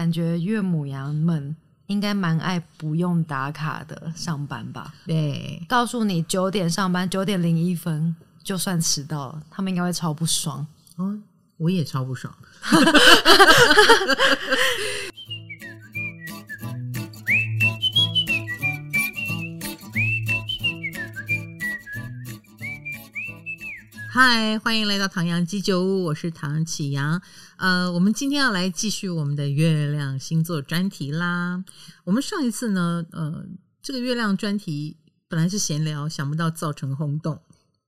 感觉岳母娘们应该蛮爱不用打卡的上班吧？对，告诉你九点上班，九点零一分就算迟到了，他们应该会超不爽。哦，我也超不爽。嗨，欢迎来到唐阳鸡酒屋，我是唐启阳。呃，我们今天要来继续我们的月亮星座专题啦。我们上一次呢，呃，这个月亮专题本来是闲聊，想不到造成轰动。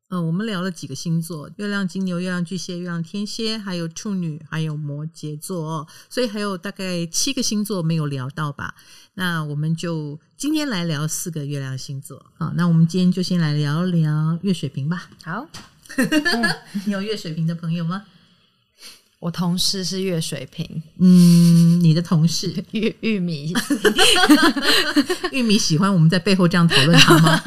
呃，我们聊了几个星座：月亮金牛、月亮巨蟹、月亮天蝎，还有处女，还有摩羯座。所以还有大概七个星座没有聊到吧？那我们就今天来聊四个月亮星座。好，那我们今天就先来聊聊月水瓶吧。好。你有月水瓶的朋友吗？我同事是月水瓶。嗯，你的同事 玉玉米，玉米喜欢我们在背后这样讨论他吗？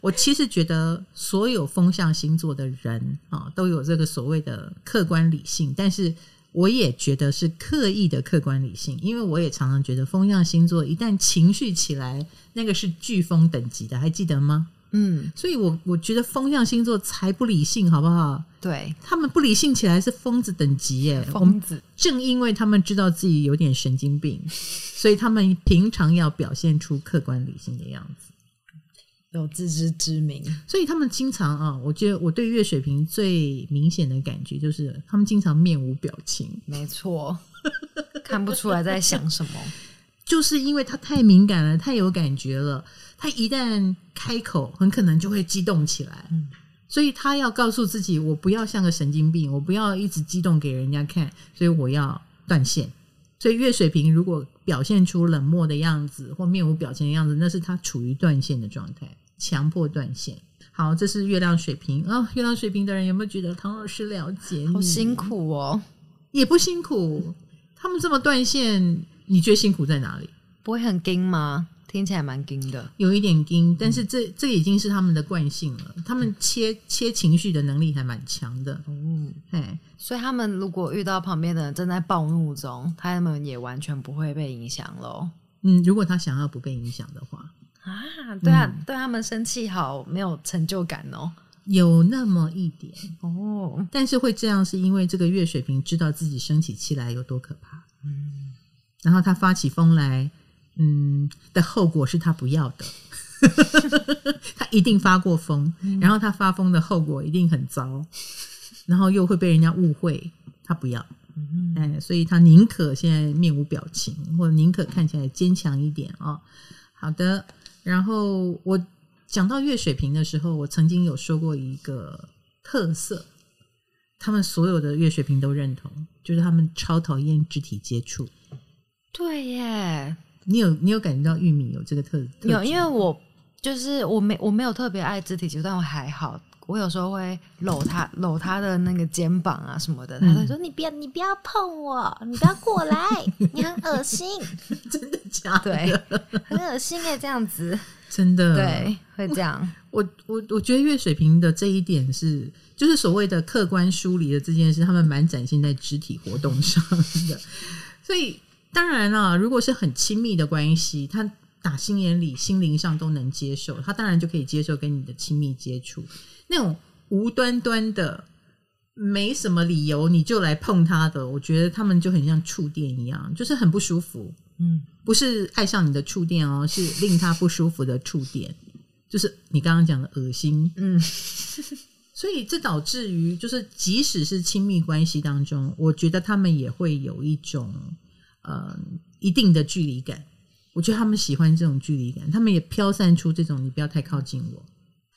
我其实觉得所有风象星座的人啊，都有这个所谓的客观理性，但是我也觉得是刻意的客观理性，因为我也常常觉得风象星座一旦情绪起来，那个是飓风等级的，还记得吗？嗯，所以我我觉得风象星座才不理性，好不好？对，他们不理性起来是疯子等级耶，疯子。正因为他们知道自己有点神经病，所以他们平常要表现出客观理性的样子，有自知之明。所以他们经常啊，我觉得我对月水瓶最明显的感觉就是，他们经常面无表情。没错，看不出来在想什么。就是因为他太敏感了，太有感觉了。他一旦开口，很可能就会激动起来。嗯，所以他要告诉自己：我不要像个神经病，我不要一直激动给人家看。所以我要断线。所以月水瓶如果表现出冷漠的样子或面无表情的样子，那是他处于断线的状态，强迫断线。好，这是月亮水瓶啊。哦，月亮水瓶的人有没有觉得唐老师了解你？好辛苦哦，也不辛苦。他们这么断线。你觉得辛苦在哪里？不会很惊吗？听起来蛮惊的，有一点惊。但是这这已经是他们的惯性了。他们切切情绪的能力还蛮强的。哦，嘿，所以他们如果遇到旁边的人正在暴怒中，他们也完全不会被影响喽。嗯，如果他想要不被影响的话啊，对啊，嗯、对他们生气好没有成就感哦，有那么一点哦。但是会这样，是因为这个月水瓶知道自己生起气来有多可怕。嗯。然后他发起疯来，嗯，的后果是他不要的，他一定发过疯，然后他发疯的后果一定很糟，然后又会被人家误会，他不要，哎，所以他宁可现在面无表情，或者宁可看起来坚强一点哦。好的，然后我讲到月水瓶的时候，我曾经有说过一个特色，他们所有的月水瓶都认同，就是他们超讨厌肢体接触。对耶，你有你有感觉到玉米有这个特特有，因为我就是我没我没有特别爱肢体接触，但我还好，我有时候会搂他搂他的那个肩膀啊什么的，他会说、嗯、你不要你不要碰我，你不要过来，你很恶心，真的假的？对，很恶心哎，这样子 真的对会这样。我我我觉得月水瓶的这一点是，就是所谓的客观疏离的这件事，他们蛮展现在肢体活动上的，所以。当然了，如果是很亲密的关系，他打心眼里、心灵上都能接受，他当然就可以接受跟你的亲密接触。那种无端端的、没什么理由你就来碰他的，我觉得他们就很像触电一样，就是很不舒服。嗯，不是爱上你的触电哦，是令他不舒服的触电，就是你刚刚讲的恶心。嗯，所以这导致于，就是即使是亲密关系当中，我觉得他们也会有一种。呃，一定的距离感，我觉得他们喜欢这种距离感，他们也飘散出这种“你不要太靠近我”，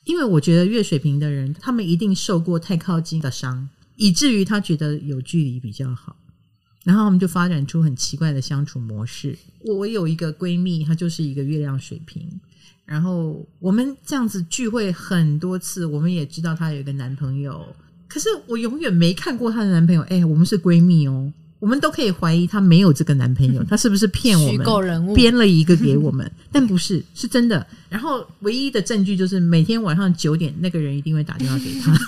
因为我觉得月水瓶的人，他们一定受过太靠近的伤，以至于他觉得有距离比较好，然后他们就发展出很奇怪的相处模式。我有一个闺蜜，她就是一个月亮水瓶，然后我们这样子聚会很多次，我们也知道她有一个男朋友，可是我永远没看过她的男朋友。哎，我们是闺蜜哦。我们都可以怀疑她没有这个男朋友，她是不是骗我们？虚构人物编了一个给我们，但不是，是真的。然后唯一的证据就是每天晚上九点，那个人一定会打电话给她。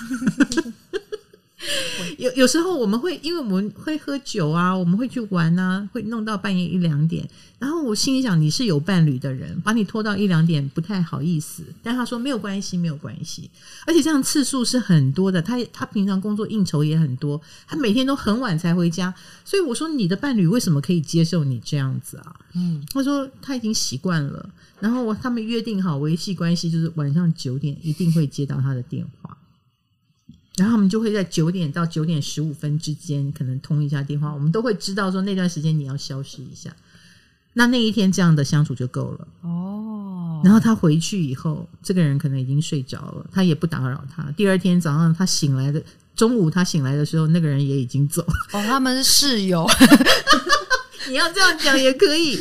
有有时候我们会，因为我们会喝酒啊，我们会去玩啊，会弄到半夜一两点。然后我心里想，你是有伴侣的人，把你拖到一两点不太好意思。但他说没有关系，没有关系。而且这样次数是很多的。他他平常工作应酬也很多，他每天都很晚才回家。所以我说，你的伴侣为什么可以接受你这样子啊？嗯，他说他已经习惯了。然后他们约定好维系关系，就是晚上九点一定会接到他的电话。然后我们就会在九点到九点十五分之间可能通一下电话，我们都会知道说那段时间你要消失一下。那那一天这样的相处就够了哦。然后他回去以后，这个人可能已经睡着了，他也不打扰他。第二天早上他醒来的中午，他醒来的时候，那个人也已经走了。哦，他们是室友，你要这样讲也可以，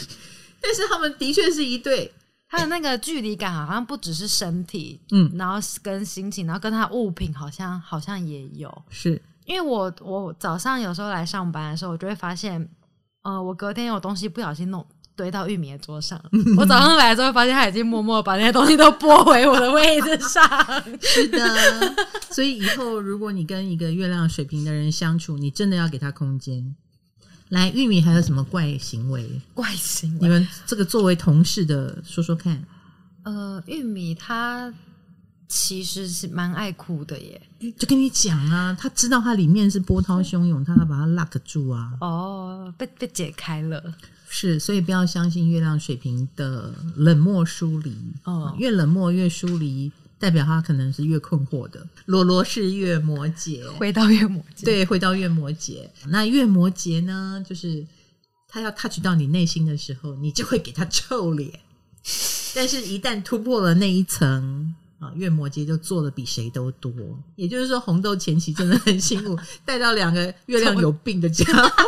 但是他们的确是一对。他的那个距离感好像不只是身体，嗯，然后跟心情，然后跟他物品好像好像也有，是因为我我早上有时候来上班的时候，我就会发现，呃，我隔天有东西不小心弄堆到玉米的桌上，我早上来的时候发现他已经默默把那些东西都拨回我的位置上。是的，所以以后如果你跟一个月亮水瓶的人相处，你真的要给他空间。来，玉米还有什么怪行为？怪行为，你们这个作为同事的说说看。呃，玉米他其实是蛮爱哭的耶，就跟你讲啊，他知道他里面是波涛汹涌，他要把它 lock 住啊。哦，被被解开了，是，所以不要相信月亮水瓶的冷漠疏离。哦，越冷漠越疏离。代表他可能是越困惑的，罗罗是月摩羯，回到月摩羯，对，回到月摩羯。那月摩羯呢，就是他要 touch 到你内心的时候，你就会给他臭脸。但是，一旦突破了那一层。啊，月摩羯就做的比谁都多，也就是说，红豆前期真的很辛苦，带到两个月亮有病的家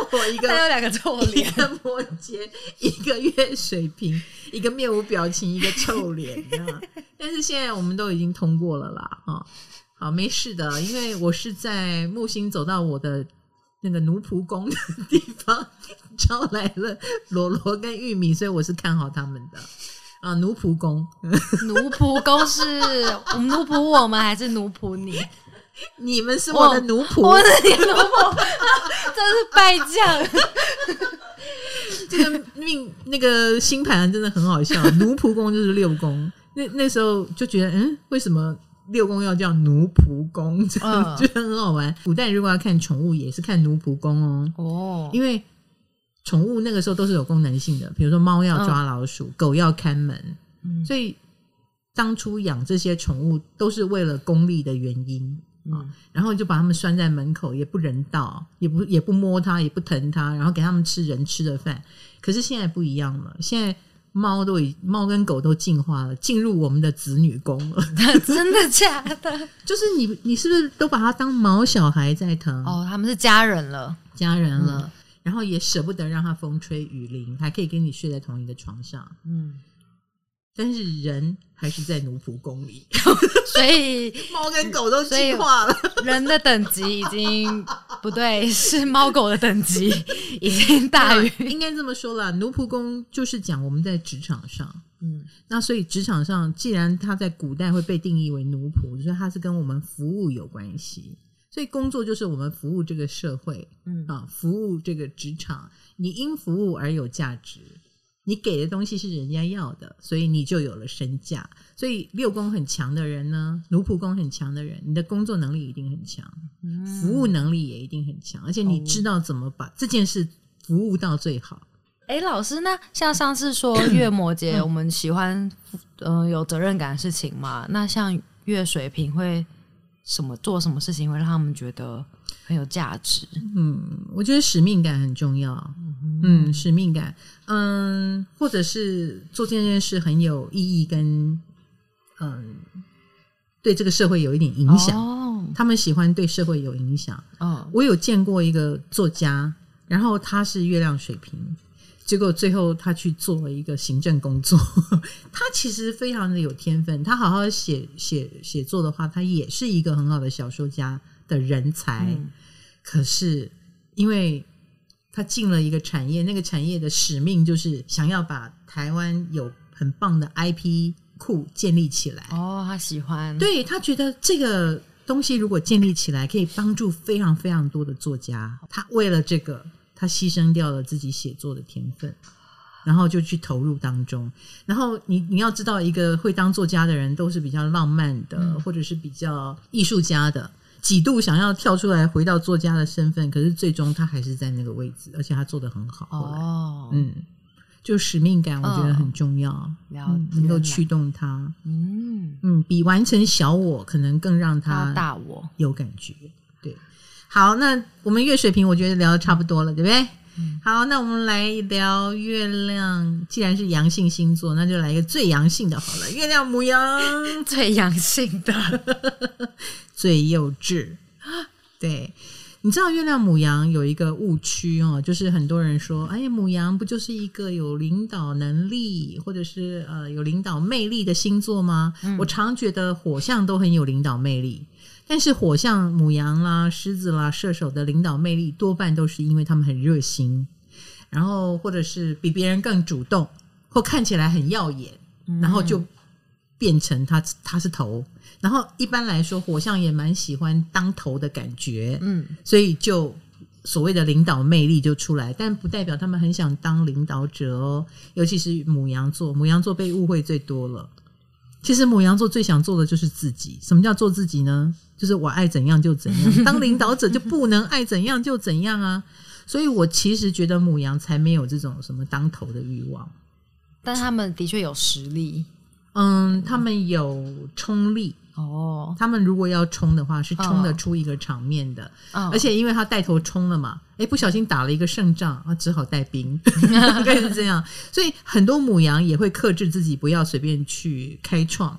伙，一个 带到两个臭脸，一个摩羯，一个月水瓶，一个面无表情，一个臭脸，但是现在我们都已经通过了啦，哈，好，没事的，因为我是在木星走到我的那个奴仆宫的地方招来了罗罗跟玉米，所以我是看好他们的。啊，奴仆宫，奴仆宫是我们奴仆我们还是奴仆你？你们是我的奴仆，我是你奴仆，真是败将。这个命那个星盘真的很好笑，奴仆宫就是六宫。那那时候就觉得，嗯，为什么六宫要叫奴仆宫？觉得很好玩。古代如果要看宠物，也是看奴仆宫哦。哦，因为。宠物那个时候都是有功能性的，比如说猫要抓老鼠，嗯、狗要看门，嗯、所以当初养这些宠物都是为了功利的原因啊。嗯、然后就把它们拴在门口，也不人道，也不也不摸它，也不疼它，然后给它们吃人吃的饭。可是现在不一样了，现在猫都已猫跟狗都进化了，进入我们的子女宫了。真的假的？就是你你是不是都把它当毛小孩在疼？哦，他们是家人了，家人了。嗯然后也舍不得让它风吹雨淋，还可以跟你睡在同一个床上。嗯，但是人还是在奴仆宫里，所以猫跟狗都进化了。人的等级已经不对，是猫狗的等级已经大于。应该这么说啦，奴仆宫就是讲我们在职场上。嗯，那所以职场上，既然它在古代会被定义为奴仆，所以它是跟我们服务有关系。所以工作就是我们服务这个社会，嗯啊，服务这个职场。你因服务而有价值，你给的东西是人家要的，所以你就有了身价。所以六宫很强的人呢，奴仆宫很强的人，你的工作能力一定很强，嗯、服务能力也一定很强，而且你知道怎么把这件事服务到最好。哎、欸，老师，那像上次说 月摩羯，我们喜欢嗯、呃、有责任感的事情嘛？那像月水瓶会。什么做什么事情会让他们觉得很有价值？嗯，我觉得使命感很重要。嗯，嗯，使命感，嗯，或者是做这件事很有意义，跟嗯，对这个社会有一点影响。哦，他们喜欢对社会有影响。哦，我有见过一个作家，然后他是月亮水瓶。结果最后他去做了一个行政工作，他其实非常的有天分，他好好写写写作的话，他也是一个很好的小说家的人才。嗯、可是因为他进了一个产业，那个产业的使命就是想要把台湾有很棒的 IP 库建立起来。哦，他喜欢，对，他觉得这个东西如果建立起来，可以帮助非常非常多的作家。他为了这个，他牺牲掉了自己写作的天分，然后就去投入当中。然后你你要知道，一个会当作家的人，都是比较浪漫的，嗯、或者是比较艺术家的，几度想要跳出来回到作家的身份，可是最终他还是在那个位置，而且他做的很好。哦，嗯。就使命感，我觉得很重要，哦嗯、能够驱动他。嗯嗯，比完成小我可能更让他大我有感觉。对，好，那我们月水瓶，我觉得聊的差不多了，对不对？嗯、好，那我们来聊月亮。既然是阳性星座，那就来一个最阳性的好了。月亮母羊，最阳性的，最幼稚。对。你知道月亮母羊有一个误区哦，就是很多人说，哎呀，母羊不就是一个有领导能力或者是呃有领导魅力的星座吗？嗯、我常觉得火象都很有领导魅力，但是火象母羊啦、狮子啦、射手的领导魅力多半都是因为他们很热心，然后或者是比别人更主动，或看起来很耀眼，然后就变成他他是头。然后一般来说，火象也蛮喜欢当头的感觉，嗯，所以就所谓的领导魅力就出来，但不代表他们很想当领导者哦。尤其是母羊座，母羊座被误会最多了。其实母羊座最想做的就是自己。什么叫做自己呢？就是我爱怎样就怎样。当领导者就不能爱怎样就怎样啊。所以我其实觉得母羊才没有这种什么当头的欲望，但他们的确有实力。嗯，他们有冲力。哦，他们如果要冲的话，是冲得出一个场面的。哦、而且因为他带头冲了嘛，哎，不小心打了一个胜仗，啊，只好带兵，应该是这样。所以很多母羊也会克制自己，不要随便去开创。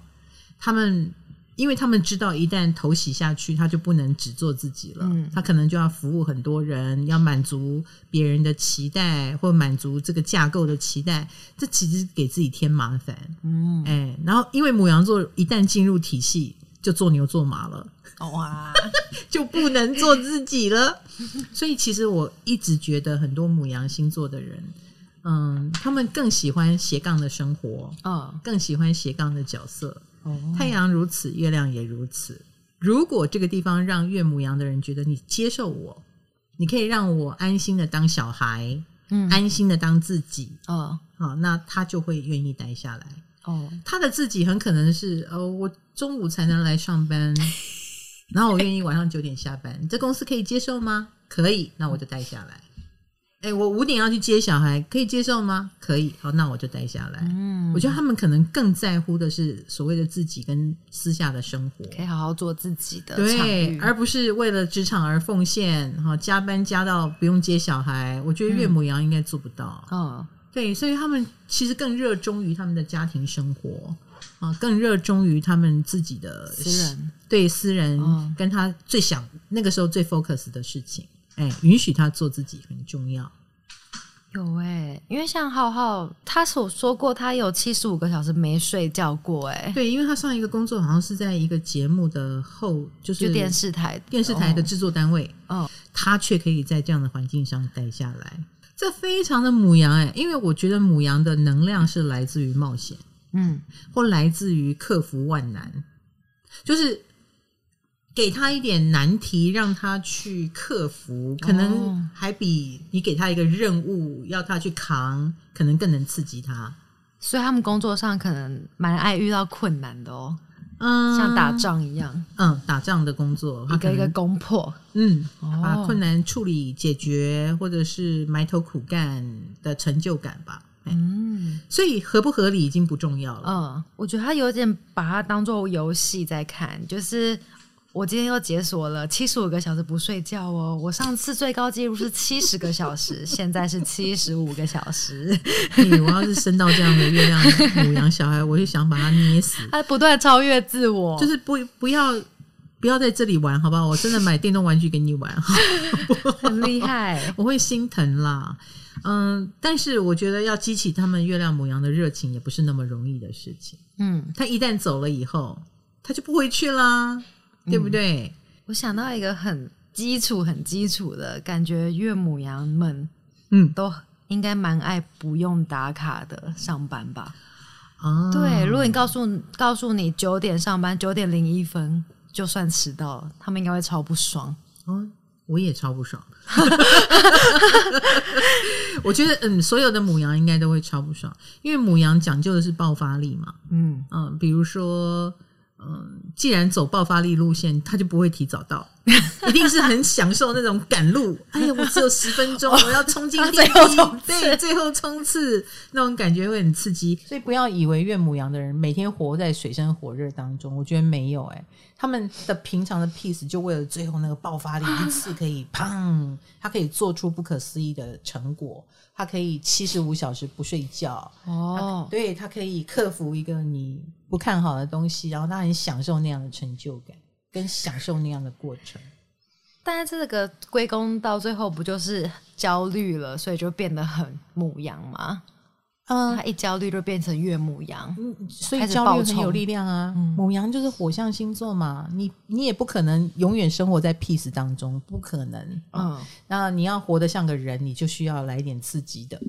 他们。因为他们知道，一旦投洗下去，他就不能只做自己了。嗯、他可能就要服务很多人，要满足别人的期待，或满足这个架构的期待。这其实给自己添麻烦。嗯，哎，然后因为母羊座一旦进入体系，就做牛做马了。哇，就不能做自己了。所以其实我一直觉得，很多母羊星座的人，嗯，他们更喜欢斜杠的生活，嗯，更喜欢斜杠的角色。太阳如此，月亮也如此。如果这个地方让月母羊的人觉得你接受我，你可以让我安心的当小孩，嗯，安心的当自己，哦，好，那他就会愿意待下来。哦，他的自己很可能是，哦，我中午才能来上班，然后我愿意晚上九点下班，这公司可以接受吗？可以，那我就待下来。哎，我五点要去接小孩，可以接受吗？可以，好，那我就待下来。嗯，我觉得他们可能更在乎的是所谓的自己跟私下的生活，可以好好做自己的，对，而不是为了职场而奉献，哈，加班加到不用接小孩。我觉得岳母羊应该做不到。嗯，对，所以他们其实更热衷于他们的家庭生活啊，更热衷于他们自己的私人，对私人跟他最想那个时候最 focus 的事情。哎，允许他做自己很重要。有哎、欸，因为像浩浩，他所说过，他有七十五个小时没睡觉过。哎，对，因为他上一个工作好像是在一个节目的后，就是就电视台电视台的制作单位。哦，他却可以在这样的环境上待下来，这非常的母羊哎、欸。因为我觉得母羊的能量是来自于冒险，嗯，或来自于克服万难，就是。给他一点难题，让他去克服，可能还比你给他一个任务要他去扛，可能更能刺激他。所以他们工作上可能蛮爱遇到困难的哦，嗯，像打仗一样，嗯，打仗的工作，一个一个攻破，嗯，把困难处理解决，或者是埋头苦干的成就感吧。嗯，所以合不合理已经不重要了。嗯，我觉得他有点把它当做游戏在看，就是。我今天又解锁了七十五个小时不睡觉哦！我上次最高纪录是七十个小时，现在是七十五个小时。我要是生到这样的月亮母羊小孩，我就想把他捏死。他不断超越自我，就是不不要不要在这里玩，好不好？我真的买电动玩具给你玩，很厉害，我会心疼啦。嗯，但是我觉得要激起他们月亮母羊的热情，也不是那么容易的事情。嗯，他一旦走了以后，他就不回去啦。对不对？嗯，我想到一个很基础、很基础的感觉，岳母羊们，嗯，都应该蛮爱不用打卡的上班吧？啊，对，如果你告诉告诉你九点上班，九点零一分，就算迟到了，他们应该会超不爽。哦，我也超不爽。我觉得，嗯，所有的母羊应该都会超不爽，因为母羊讲究的是爆发力嘛。嗯嗯，比如说。嗯，既然走爆发力路线，他就不会提早到，一定是很享受那种赶路。哎呀，我只有十分钟，我要冲进电梯，对，最后冲刺那种感觉会很刺激。所以不要以为岳母羊的人每天活在水深火热当中，我觉得没有哎、欸，他们的平常的 peace 就为了最后那个爆发力，一次可以砰，他可以做出不可思议的成果。他可以七十五小时不睡觉哦，对，他可以克服一个你不看好的东西，然后他很享受那样的成就感，跟享受那样的过程。但是这个归功到最后不就是焦虑了，所以就变得很母羊吗？嗯，他一焦虑就变成岳母羊，嗯，所以焦虑很有力量啊。嗯、牡羊就是火象星座嘛，你你也不可能永远生活在 peace 当中，不可能。嗯，那你要活得像个人，你就需要来点刺激的。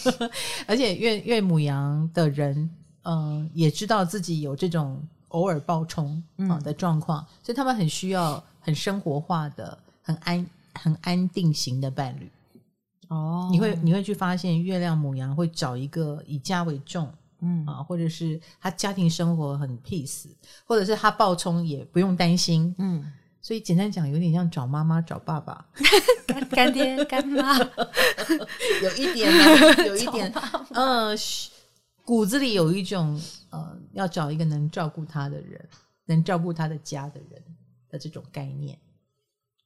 而且月月母羊的人，嗯，也知道自己有这种偶尔暴冲啊的状况，嗯、所以他们很需要很生活化的、很安很安定型的伴侣。哦，你会你会去发现月亮母羊会找一个以家为重，嗯。啊，或者是他家庭生活很 peace，或者是他暴冲也不用担心，嗯，所以简单讲，有点像找妈妈找爸爸，干干爹干妈，有一点呢，有一点，嗯，骨子里有一种呃，要找一个能照顾他的人，能照顾他的家的人的这种概念。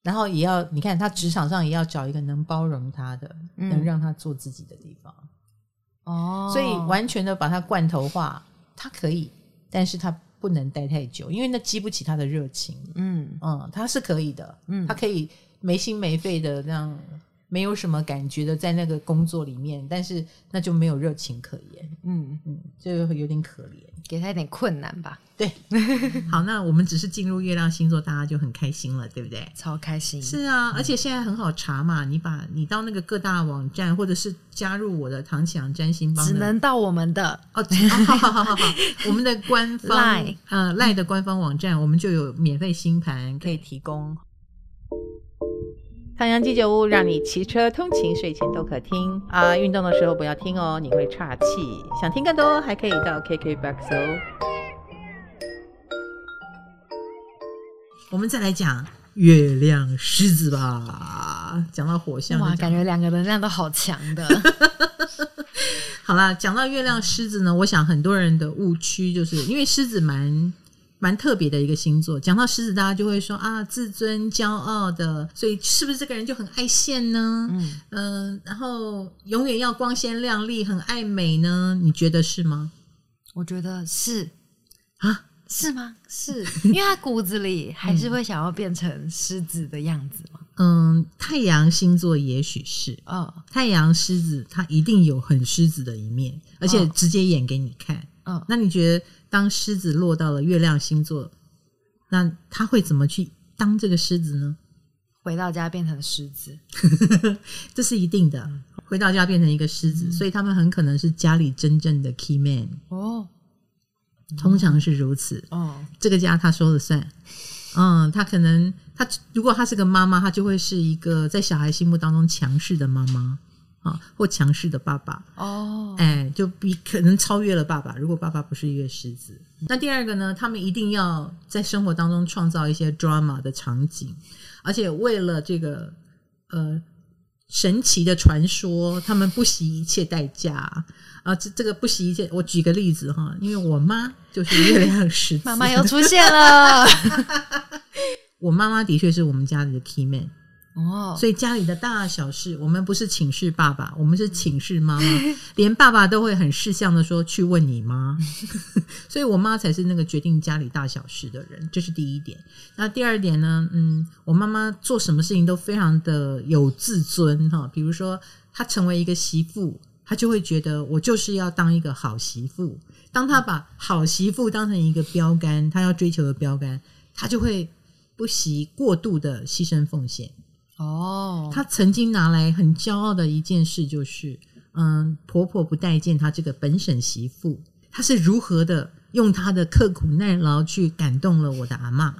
然后也要你看他职场上也要找一个能包容他的，嗯、能让他做自己的地方。哦，所以完全的把他罐头化，他可以，但是他不能待太久，因为那激不起他的热情。嗯嗯，他是可以的，嗯，他可以没心没肺的这样，没有什么感觉的在那个工作里面，但是那就没有热情可言。嗯嗯，就有点可怜。给他一点困难吧。对，好，那我们只是进入月亮星座，大家就很开心了，对不对？超开心。是啊，而且现在很好查嘛，你把你到那个各大网站，或者是加入我的唐启阳占星帮，只能到我们的哦，好好好好好，我们的官方赖呃赖的官方网站，我们就有免费星盘可以提供。唐阳鸡酒屋让你骑车通勤、睡前都可听啊！运动的时候不要听哦，你会岔气。想听更多，还可以到 KKBOX 哦。我们再来讲月亮狮子吧。讲到火象，哇，感觉两个能量都好强的。好啦，讲到月亮狮子呢，我想很多人的误区就是因为狮子蛮。蛮特别的一个星座，讲到狮子，大家就会说啊，自尊、骄傲的，所以是不是这个人就很爱现呢？嗯、呃，然后永远要光鲜亮丽，很爱美呢？你觉得是吗？我觉得是啊，是吗？是 因为他骨子里还是会想要变成狮子的样子吗？嗯，太阳星座也许是哦，太阳狮子他一定有很狮子的一面，而且直接演给你看。嗯、哦，那你觉得？当狮子落到了月亮星座，那他会怎么去当这个狮子呢？回到家变成狮子，这是一定的。回到家变成一个狮子，嗯、所以他们很可能是家里真正的 key man 哦。通常是如此哦，这个家他说了算。嗯，他可能他如果他是个妈妈，他就会是一个在小孩心目当中强势的妈妈。啊，或强势的爸爸哦，哎，就比可能超越了爸爸。如果爸爸不是月狮子，那第二个呢？他们一定要在生活当中创造一些 drama 的场景，而且为了这个呃神奇的传说，他们不惜一切代价啊！这这个不惜一切，我举个例子哈，因为我妈就是月亮狮子，妈妈又出现了。我妈妈的确是我们家里的 key man。哦，所以家里的大小事，我们不是请示爸爸，我们是请示妈妈，连爸爸都会很识相的说去问你妈，所以我妈才是那个决定家里大小事的人，这是第一点。那第二点呢？嗯，我妈妈做什么事情都非常的有自尊哈，比如说她成为一个媳妇，她就会觉得我就是要当一个好媳妇。当她把好媳妇当成一个标杆，她要追求的标杆，她就会不惜过度的牺牲奉献。哦，她曾经拿来很骄傲的一件事就是，嗯，婆婆不待见她这个本省媳妇，她是如何的用她的刻苦耐劳去感动了我的阿妈，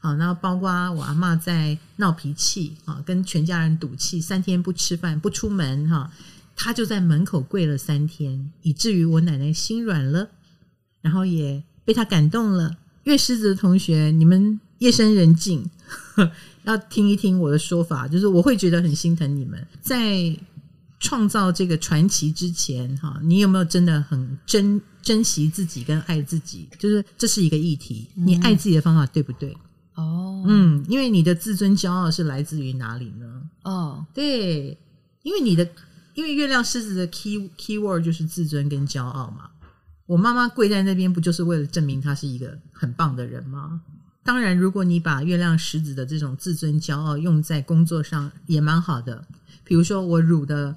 好，然后包括我阿妈在闹脾气啊，跟全家人赌气，三天不吃饭不出门哈，她就在门口跪了三天，以至于我奶奶心软了，然后也被她感动了。月狮子的同学，你们夜深人静要听一听我的说法，就是我会觉得很心疼你们，在创造这个传奇之前哈，你有没有真的很珍珍惜自己跟爱自己？就是这是一个议题，你爱自己的方法对不对？哦，嗯，因为你的自尊骄傲是来自于哪里呢？哦，对，因为你的，因为月亮狮子的 key key word 就是自尊跟骄傲嘛。我妈妈跪在那边，不就是为了证明她是一个很棒的人吗？当然，如果你把月亮狮子的这种自尊骄傲用在工作上，也蛮好的。比如说，我卤的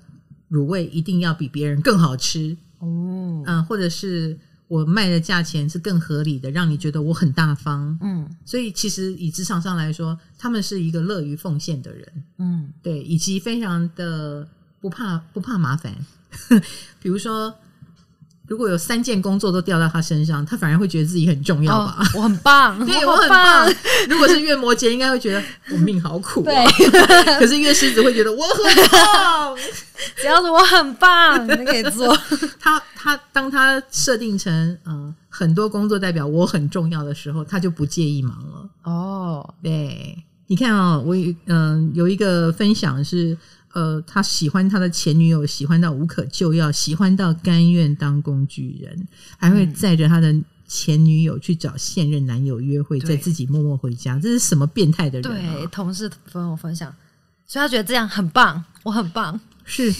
卤味一定要比别人更好吃哦，嗯，或者是。我卖的价钱是更合理的，让你觉得我很大方。嗯，所以其实以职场上来说，他们是一个乐于奉献的人。嗯，对，以及非常的不怕不怕麻烦。比如说。如果有三件工作都掉到他身上，他反而会觉得自己很重要吧？哦、我很棒，对我很棒。如果是月摩羯，应该会觉得我命好苦、啊。对，可是月狮子会觉得我很棒，只要是我很棒，你可以做。他他当他设定成呃很多工作代表我很重要的时候，他就不介意忙了。哦，对，你看啊、哦，我嗯、呃、有一个分享是。呃，他喜欢他的前女友，喜欢到无可救药，喜欢到甘愿当工具人，还会载着他的前女友去找现任男友约会，再自己默默回家。这是什么变态的人啊？对，同事跟我分享，所以他觉得这样很棒，我很棒。是，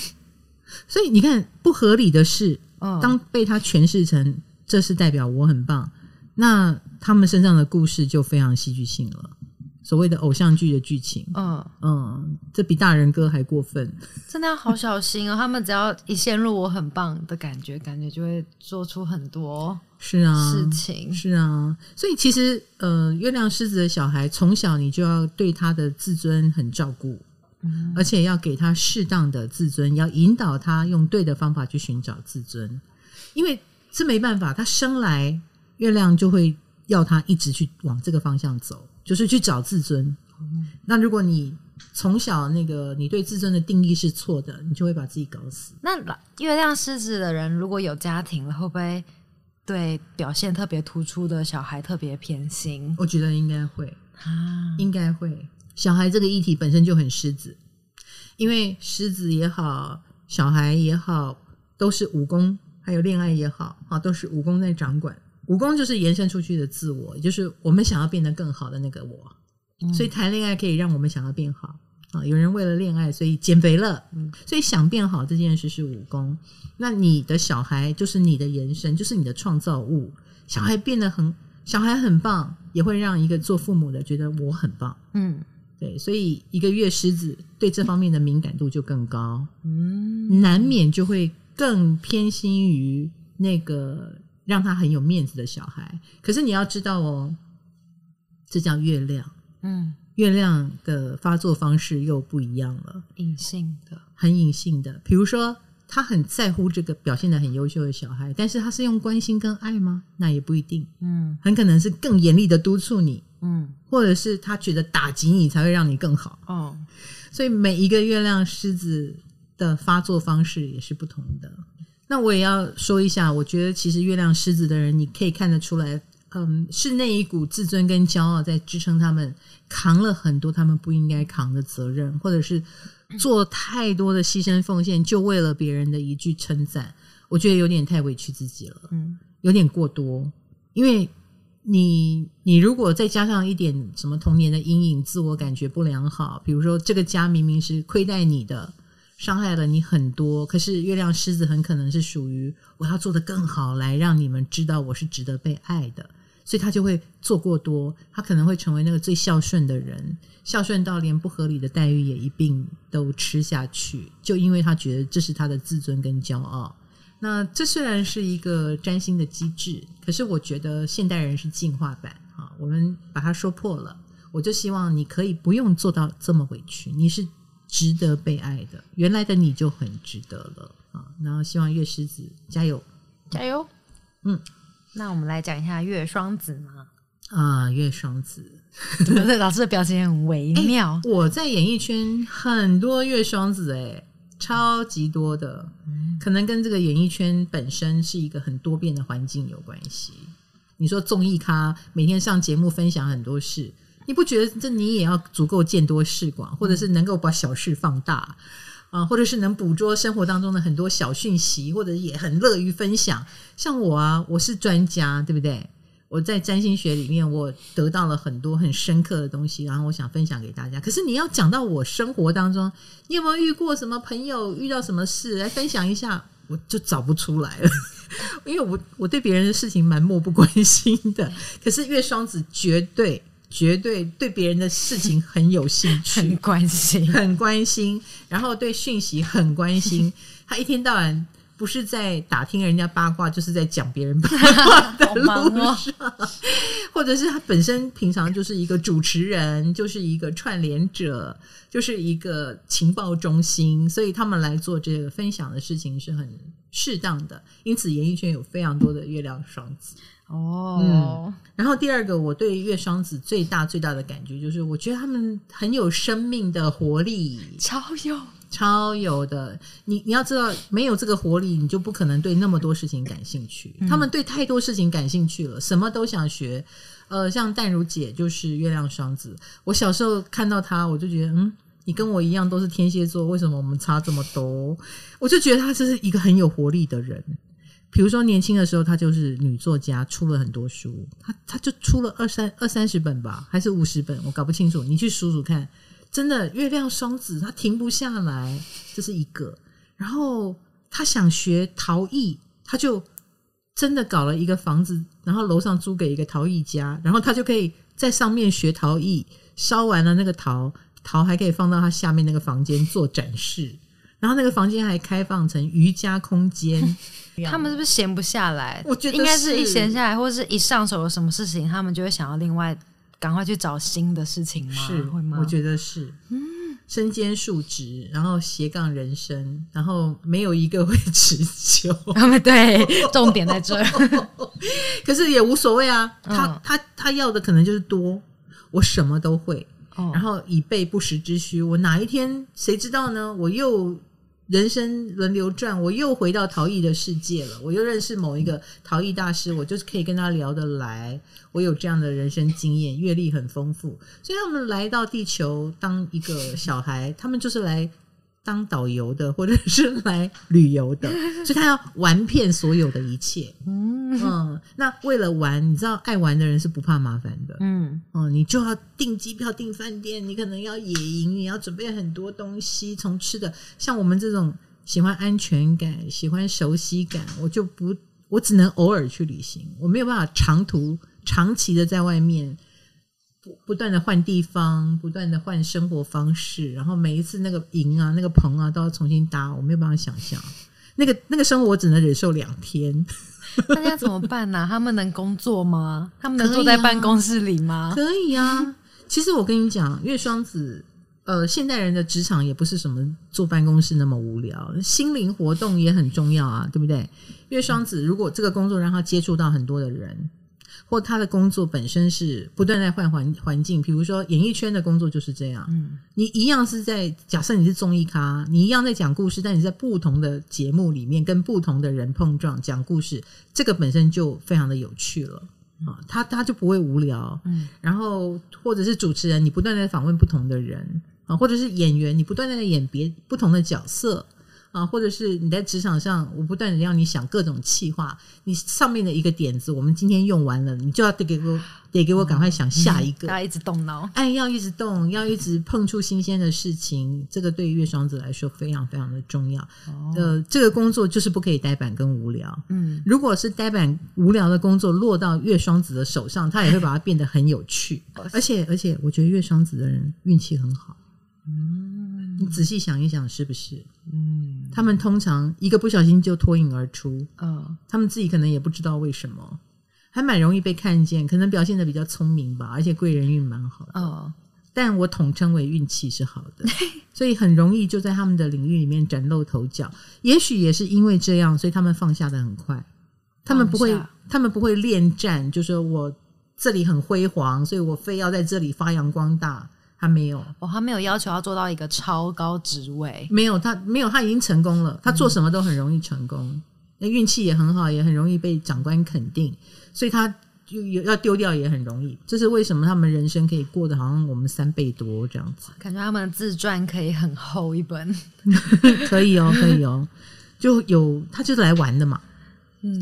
所以你看，不合理的事，当被他诠释成这是代表我很棒，那他们身上的故事就非常戏剧性了。所谓的偶像剧的剧情，嗯嗯，这比大人歌还过分，真的要好小心哦。他们只要一陷入我很棒的感觉，感觉就会做出很多是啊事情，是啊。所以其实，呃，月亮狮子的小孩从小你就要对他的自尊很照顾，嗯，而且要给他适当的自尊，要引导他用对的方法去寻找自尊，因为这没办法，他生来月亮就会要他一直去往这个方向走。就是去找自尊。那如果你从小那个你对自尊的定义是错的，你就会把自己搞死。那月亮狮子的人如果有家庭了，会不会对表现特别突出的小孩特别偏心？我觉得应该会啊，应该会。小孩这个议题本身就很狮子，因为狮子也好，小孩也好，都是武功，还有恋爱也好啊，都是武功在掌管。五宫就是延伸出去的自我，也就是我们想要变得更好的那个我。嗯、所以谈恋爱可以让我们想要变好啊。有人为了恋爱所以减肥了，嗯，所以想变好这件事是武功。那你的小孩就是你的延伸，就是你的创造物。小孩变得很，小孩很棒，也会让一个做父母的觉得我很棒。嗯，对，所以一个月狮子对这方面的敏感度就更高，嗯，难免就会更偏心于那个。让他很有面子的小孩，可是你要知道哦，这叫月亮，嗯，月亮的发作方式又不一样了，隐性的，很隐性的。比如说，他很在乎这个表现的很优秀的小孩，但是他是用关心跟爱吗？那也不一定，嗯，很可能是更严厉的督促你，嗯，或者是他觉得打击你才会让你更好，哦，所以每一个月亮狮子的发作方式也是不同的。那我也要说一下，我觉得其实月亮狮子的人，你可以看得出来，嗯，是那一股自尊跟骄傲在支撑他们，扛了很多他们不应该扛的责任，或者是做太多的牺牲奉献，就为了别人的一句称赞，我觉得有点太委屈自己了，嗯，有点过多，因为你你如果再加上一点什么童年的阴影，自我感觉不良好，比如说这个家明明是亏待你的。伤害了你很多，可是月亮狮子很可能是属于我要做得更好，来让你们知道我是值得被爱的，所以他就会做过多，他可能会成为那个最孝顺的人，孝顺到连不合理的待遇也一并都吃下去，就因为他觉得这是他的自尊跟骄傲。那这虽然是一个占星的机制，可是我觉得现代人是进化版啊，我们把它说破了，我就希望你可以不用做到这么委屈，你是。值得被爱的，原来的你就很值得了啊！然后希望月狮子加油，加油。嗯，那我们来讲一下月双子嘛。啊，月双子，对，老师的表情很微妙。欸、我在演艺圈很多月双子、欸，哎，超级多的，可能跟这个演艺圈本身是一个很多变的环境有关系。你说综艺咖每天上节目分享很多事，你不觉得这你也要足够见多识广，或者是能够把小事放大啊，或者是能捕捉生活当中的很多小讯息，或者也很乐于分享。像我啊，我是专家，对不对？我在占星学里面，我得到了很多很深刻的东西，然后我想分享给大家。可是你要讲到我生活当中，你有没有遇过什么朋友遇到什么事来分享一下？我就找不出来了。因为我我对别人的事情蛮漠不关心的，可是月双子绝对绝对对别人的事情很有兴趣，很关心，很关心，然后对讯息很关心。他一天到晚不是在打听人家八卦，就是在讲别人八卦 的路上，哦、或者是他本身平常就是一个主持人，就是一个串联者，就是一个情报中心，所以他们来做这个分享的事情是很。适当的，因此演艺圈有非常多的月亮双子哦、嗯。然后第二个，我对月双子最大最大的感觉就是，我觉得他们很有生命的活力，超有超有的。你你要知道，没有这个活力，你就不可能对那么多事情感兴趣。嗯、他们对太多事情感兴趣了，什么都想学。呃，像淡如姐就是月亮双子，我小时候看到她，我就觉得嗯。你跟我一样都是天蝎座，为什么我们差这么多？我就觉得他是一个很有活力的人。比如说年轻的时候，她就是女作家，出了很多书，她她就出了二三二三十本吧，还是五十本，我搞不清楚。你去数数看，真的月亮双子，她停不下来，这是一个。然后她想学陶艺，她就真的搞了一个房子，然后楼上租给一个陶艺家，然后她就可以在上面学陶艺，烧完了那个陶。陶还可以放到她下面那个房间做展示，然后那个房间还开放成瑜伽空间。他们是不是闲不下来？我觉得应该是一闲下来，或者是一上手有什么事情，他们就会想要另外赶快去找新的事情吗？是会吗？我觉得是。嗯，身兼数职，然后斜杠人生，然后没有一个会持久。他们对，重点在这儿。可是也无所谓啊，他、嗯、他他要的可能就是多，我什么都会。然后以备不时之需，我哪一天谁知道呢？我又人生轮流转，我又回到陶艺的世界了。我又认识某一个陶艺大师，我就是可以跟他聊得来。我有这样的人生经验，阅历很丰富，所以他们来到地球当一个小孩，他们就是来。当导游的，或者是来旅游的，所以他要玩遍所有的一切。嗯，嗯，那为了玩，你知道，爱玩的人是不怕麻烦的。嗯，嗯，你就要订机票、订饭店，你可能要野营，你要准备很多东西，从吃的。像我们这种喜欢安全感、喜欢熟悉感，我就不，我只能偶尔去旅行，我没有办法长途、长期的在外面。不不断的换地方，不断的换生活方式，然后每一次那个营啊、那个棚啊都要重新搭，我没有办法想象那个那个生活，我只能忍受两天。大家怎么办呢、啊？他们能工作吗？他们能坐在办公室里吗？可以啊。其实我跟你讲，月双子，呃，现代人的职场也不是什么坐办公室那么无聊，心灵活动也很重要啊，对不对？月双子如果这个工作让他接触到很多的人。或他的工作本身是不断在换环环境，比如说演艺圈的工作就是这样。嗯，你一样是在假设你是综艺咖，你一样在讲故事，但你在不同的节目里面跟不同的人碰撞讲故事，这个本身就非常的有趣了啊，他他就不会无聊。嗯，然后或者是主持人，你不断在访问不同的人啊，或者是演员，你不断在演别不同的角色。啊，或者是你在职场上，我不断的让你想各种气话，你上面的一个点子，我们今天用完了，你就要得给我，得给我赶快想下一个，要、嗯、一直动脑，哎，要一直动，要一直碰触新鲜的事情，这个对于月双子来说非常非常的重要。哦、呃，这个工作就是不可以呆板跟无聊。嗯，如果是呆板无聊的工作落到月双子的手上，他也会把它变得很有趣。而且而且，我觉得月双子的人运气很好。嗯，你仔细想一想，是不是？嗯，他们通常一个不小心就脱颖而出。嗯、哦，他们自己可能也不知道为什么，还蛮容易被看见，可能表现的比较聪明吧，而且贵人运蛮好的。哦，但我统称为运气是好的，所以很容易就在他们的领域里面崭露头角。也许也是因为这样，所以他们放下的很快。他们不会，他们不会恋战，就是说我。这里很辉煌，所以我非要在这里发扬光大。他没有，哦，他没有要求要做到一个超高职位，没有，他没有，他已经成功了。他做什么都很容易成功，那、嗯、运气也很好，也很容易被长官肯定，所以他就要丢掉也很容易。这是为什么他们人生可以过得好像我们三倍多这样子？感觉他们的自传可以很厚一本，可以哦，可以哦，就有他就是来玩的嘛。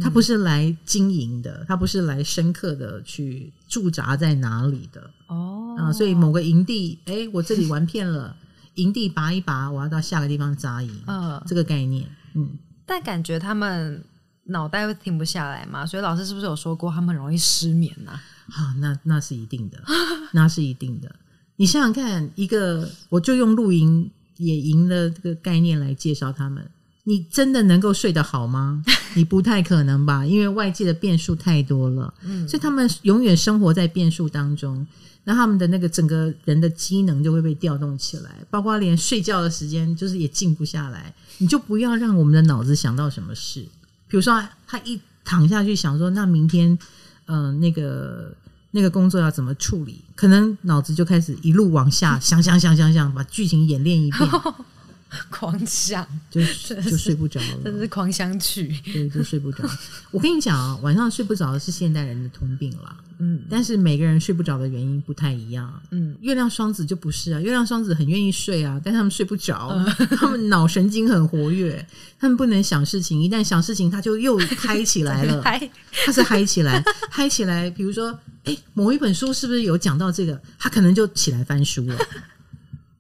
他不是来经营的，他不是来深刻的去驻扎在哪里的哦啊，所以某个营地，哎，我这里玩遍了，营地拔一拔，我要到下个地方扎营，嗯，这个概念，嗯，但感觉他们脑袋会停不下来嘛，所以老师是不是有说过他们容易失眠呢？啊，那那是一定的，那是一定的。你想想看，一个我就用露营野营的这个概念来介绍他们。你真的能够睡得好吗？你不太可能吧，因为外界的变数太多了。嗯，所以他们永远生活在变数当中，那他们的那个整个人的机能就会被调动起来，包括连睡觉的时间就是也静不下来。你就不要让我们的脑子想到什么事，比如说他一躺下去想说，那明天嗯、呃，那个那个工作要怎么处理，可能脑子就开始一路往下想想想想想，把剧情演练一遍。狂想，就就睡不着了，真是狂想曲。对，就睡不着。我跟你讲啊，晚上睡不着是现代人的通病啦。嗯，但是每个人睡不着的原因不太一样。嗯，月亮双子就不是啊，月亮双子很愿意睡啊，但他们睡不着，嗯、他们脑神经很活跃，他们不能想事情，一旦想事情，他就又嗨起来了。嗨，他是嗨起来，嗨起来。比如说，哎，某一本书是不是有讲到这个？他可能就起来翻书了，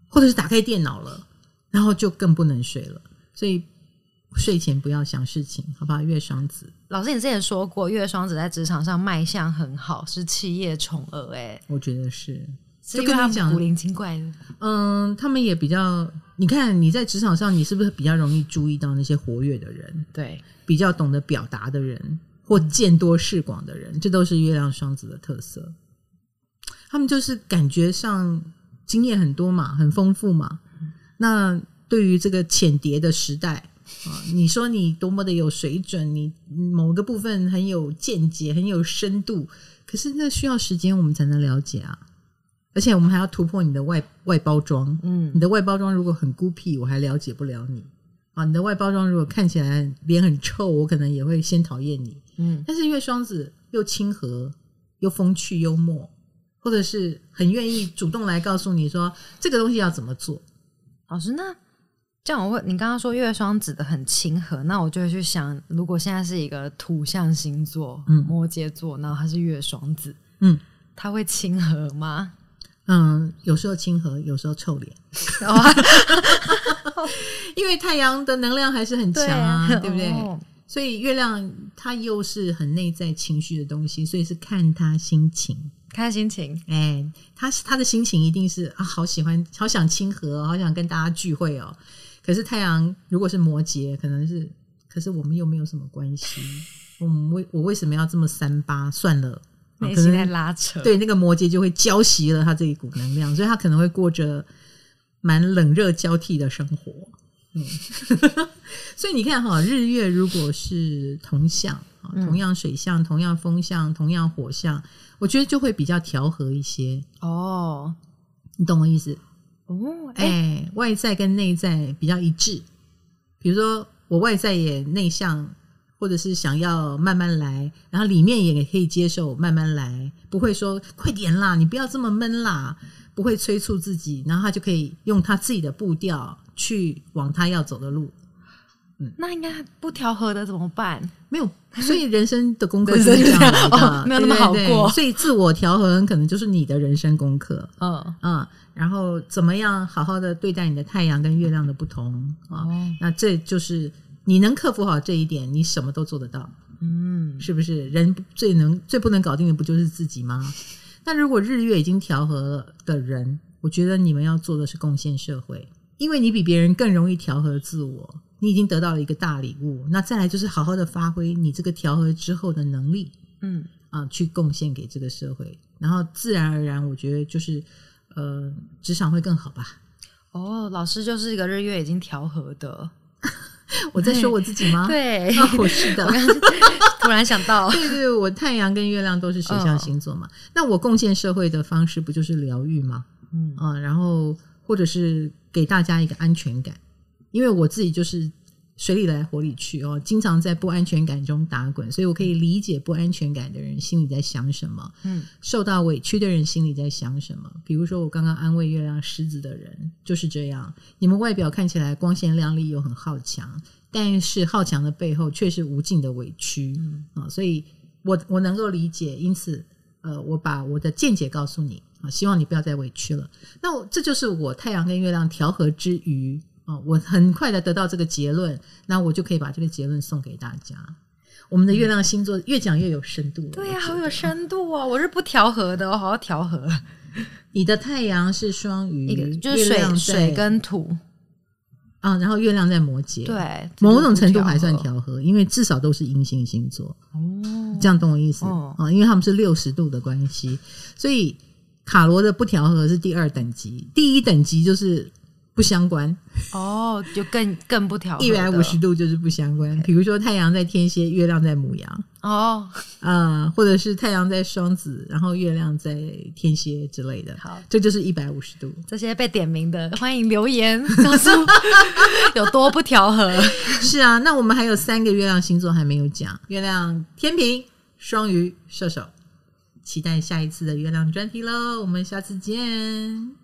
或者是打开电脑了。然后就更不能睡了，所以睡前不要想事情，好不好？月双子老师，你之前说过，月双子在职场上卖相很好，是企业宠儿。哎，我觉得是，就跟你讲古灵精怪的。嗯，他们也比较，你看你在职场上，你是不是比较容易注意到那些活跃的人？对，比较懂得表达的人，或见多识广的人，这都是月亮双子的特色。他们就是感觉上经验很多嘛，很丰富嘛。那对于这个浅碟的时代啊，你说你多么的有水准，你某个部分很有见解，很有深度，可是那需要时间我们才能了解啊，而且我们还要突破你的外外包装，嗯，你的外包装如果很孤僻，我还了解不了你。啊，你的外包装如果看起来脸很臭，我可能也会先讨厌你，嗯，但是因为双子又亲和又风趣幽默，或者是很愿意主动来告诉你说这个东西要怎么做。老师，那这样我问，你刚刚说月双子的很亲和，那我就会去想，如果现在是一个土象星座，嗯，摩羯座，然后他是月双子，嗯，他会亲和吗？嗯，有时候亲和，有时候臭脸，因为太阳的能量还是很强啊，对，对不对？哦，所以月亮它又是很内在情绪的东西，所以是看他心情。看心情，哎、欸，他他的心情一定是啊，好喜欢，好想亲和，好想跟大家聚会哦。可是太阳如果是摩羯，可能是，可是我们又没有什么关系。我们为我为什么要这么三八？算了，内心在拉扯。对，那个摩羯就会浇熄了他这一股能量，所以他可能会过着蛮冷热交替的生活。嗯，所以你看哈，日月如果是同相，同样水象，同样风象，同样火象。我觉得就会比较调和一些哦，你懂我意思哦？哎、欸，外在跟内在比较一致。比如说，我外在也内向，或者是想要慢慢来，然后里面也可以接受慢慢来，不会说快点啦，你不要这么闷啦，不会催促自己，然后他就可以用他自己的步调去往他要走的路。嗯，那应该不调和的怎么办？没有，所以人生的功课是这样的，哦，没有那么好过。对对对，所以自我调和很可能就是你的人生功课。嗯嗯，然后怎么样好好的对待你的太阳跟月亮的不同啊？哦，那这就是你能克服好这一点，你什么都做得到。嗯，是不是？人最能最不能搞定的不就是自己吗？那如果日月已经调和了的人，我觉得你们要做的是贡献社会，因为你比别人更容易调和自我。你已经得到了一个大礼物，那再来就是好好的发挥你这个调和之后的能力，嗯啊，去贡献给这个社会，然后自然而然，我觉得就是呃，职场会更好吧。哦，老师就是一个日月已经调和的，我在说我自己吗？对，哦、我是的。突然想到，对对，我太阳跟月亮都是水象星座嘛。哦、那我贡献社会的方式不就是疗愈吗？嗯啊，然后或者是给大家一个安全感，因为我自己就是。水里来火里去哦，经常在不安全感中打滚，所以我可以理解不安全感的人心里在想什么，嗯，受到委屈的人心里在想什么。比如说我刚刚安慰月亮狮子的人就是这样，你们外表看起来光鲜亮丽又很好强，但是好强的背后却是无尽的委屈，嗯啊，所以我我能够理解，因此呃，我把我的见解告诉你啊，希望你不要再委屈了。那我这就是我太阳跟月亮调和之余。哦，我很快的得到这个结论，那我就可以把这个结论送给大家。我们的月亮星座越讲越有深度，对呀，好有深度哦！我是不调和的，我好好调和。你的太阳是双鱼，就是水水跟土啊，然后月亮在摩羯，对，某种程度还算调和，因为至少都是阴性星座哦。这样懂我意思啊？因为他们是六十度的关系，所以卡罗的不调和是第二等级，第一等级就是。不相关哦，就更更不调和。一百五十度就是不相关。比如说太阳在天蝎，月亮在母羊哦，呃，或者是太阳在双子，然后月亮在天蝎之类的。好，这就是一百五十度。这些被点名的，欢迎留言告诉 有多不调和。是啊，那我们还有三个月亮星座还没有讲：月亮天平、双鱼、射手。期待下一次的月亮专题喽，我们下次见。